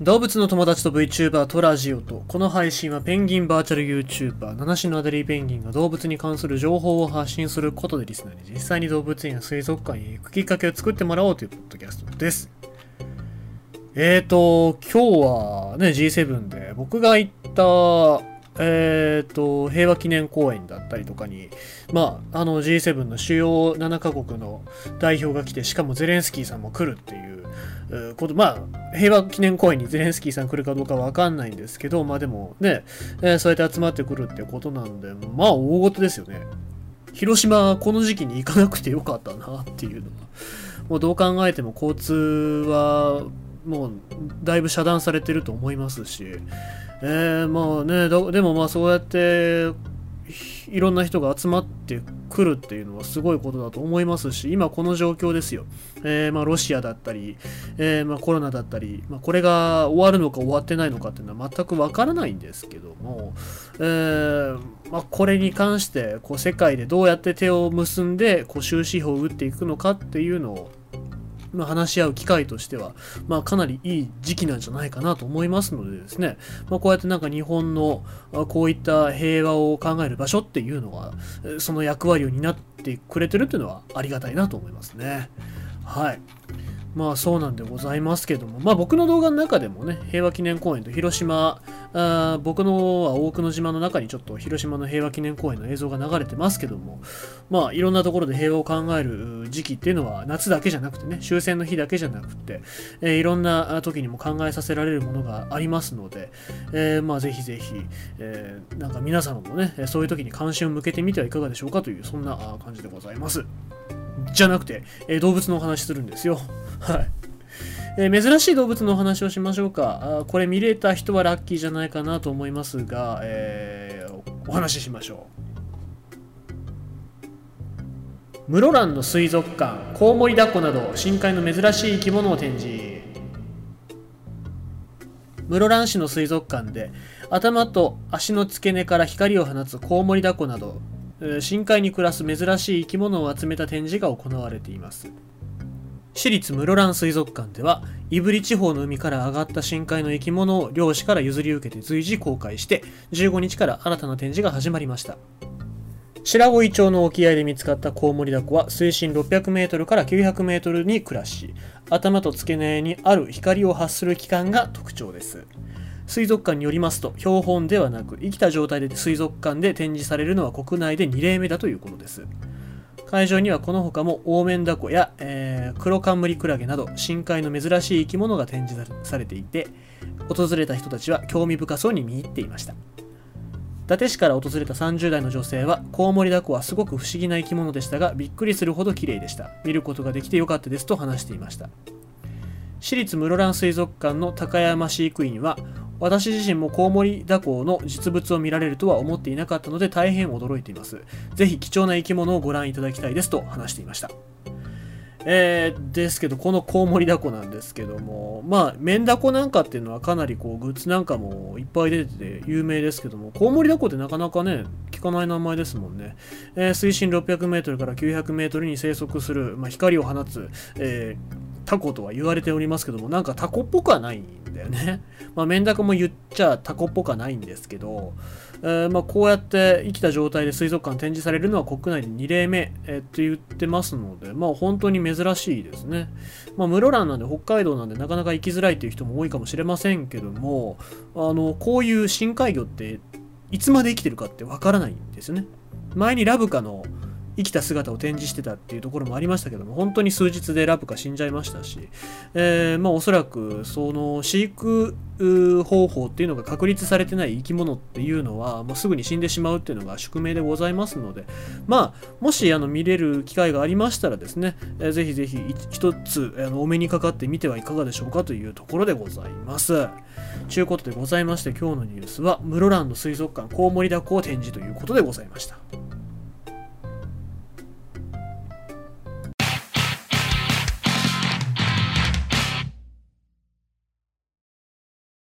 動物の友達と VTuber トラジオと、この配信はペンギンバーチャル YouTuber、七種のアデリーペンギンが動物に関する情報を発信することでリスナーに実際に動物園や水族館へ行くきっかけを作ってもらおうというポッドキャストです。えーと、今日はね、G7 で僕が行った、えーと、平和記念公園だったりとかに、まあ、あの G7 の主要7カ国の代表が来て、しかもゼレンスキーさんも来るっていう、こと、まあ、平和記念公園にゼレンスキーさん来るかどうかわかんないんですけど、まあでもね、えーそうやって集まってくるってことなんで、まあ大事ですよね。広島、この時期に行かなくてよかったなっていうのは。もうどう考えても交通は、もうだいぶ遮断されてると思いますし、えー、まあね、でもまあそうやって、いろんな人が集まってくるっていうのはすごいことだと思いますし、今この状況ですよ。えーまあ、ロシアだったり、えーまあ、コロナだったり、まあ、これが終わるのか終わってないのかっていうのは全くわからないんですけども、えーまあ、これに関してこう世界でどうやって手を結んでこう終止符を打っていくのかっていうのをまあ、話し合う機会としては、まあ、かなりいい時期なんじゃないかなと思いますのでですね、まあ、こうやってなんか日本のこういった平和を考える場所っていうのはその役割を担ってくれてるっていうのはありがたいなと思いますね。はい。まあそうなんでございますけども、まあ僕の動画の中でもね、平和記念公園と広島、あ僕のは大久野島の中にちょっと広島の平和記念公園の映像が流れてますけども、まあいろんなところで平和を考える時期っていうのは夏だけじゃなくてね、終戦の日だけじゃなくて、えーいろんな時にも考えさせられるものがありますので、えーまあぜひぜひ、えーなんか皆様もね、そういう時に関心を向けてみてはいかがでしょうかという、そんな感じでございます。じゃなくて、えー動物のお話するんですよ。はい。えー珍しい動物のお話をしましょうか。あこれ見れた人はラッキーじゃないかなと思いますが、えーお話ししましょう。室蘭の水族館、コウモリダコなど深海の珍しい生き物を展示。室蘭市の水族館で頭と足の付け根から光を放つコウモリダコなど深海に暮らす珍しい生き物を集めた展示が行われています市立室蘭水族館では胆振地方の海から上がった深海の生き物を漁師から譲り受けて随時公開して15日から新たな展示が始まりました。白老町の沖合で見つかったコウモリダコは水深600メートルから900メートルに暮らし頭と付け根にある光を発する器官が特徴です。水族館によりますと標本ではなく生きた状態で水族館で展示されるのは国内で2例目だということです。会場にはこの他もオオメンダコや、えー、黒カンムリクラゲなど深海の珍しい生き物が展示されていて訪れた人たちは興味深そうに見入っていました。伊達市から訪れた30代の女性はコウモリダコはすごく不思議な生き物でしたがびっくりするほど綺麗でした。見ることができてよかったですと話していました。市立室蘭水族館の高山飼育員は私自身もコウモリダコの実物を見られるとは思っていなかったので大変驚いています。ぜひ貴重な生き物をご覧いただきたいですと話していました。えー、ですけど、このコウモリダコなんですけども、まあ、メンダコなんかっていうのはかなりこう、グッズなんかもいっぱい出てて有名ですけども、コウモリダコってなかなかね、聞かない名前ですもんね。えー水深600メートルから900メートルに生息する、まあ、光を放つ、えータコとは言われておりますけども、なんかタコっぽくはないんだよね。まあ、メンダコも言っちゃタコっぽくはないんですけど、えーまあ、こうやって生きた状態で水族館展示されるのは国内で2例目、えーって言ってますので、まあ、本当に珍しいですね。まあ、室蘭なんで北海道なんでなかなか行きづらいという人も多いかもしれませんけども、あの、こういう深海魚っていつまで生きてるかってわからないんですよね。前にラブカの生きた姿を展示してたっていうところもありましたけども本当に数日でラブカ死んじゃいましたし、えーまあ、おそらくその飼育方法っていうのが確立されてない生き物っていうのはもうすぐに死んでしまうっていうのが宿命でございますのでまあもしあの見れる機会がありましたらですね、えーぜひぜひ一つあのお目にかかってみてはいかがでしょうかというところでございます。ちゅうことでございまして今日のニュースは室蘭の水族館コウモリダコを展示ということでございました。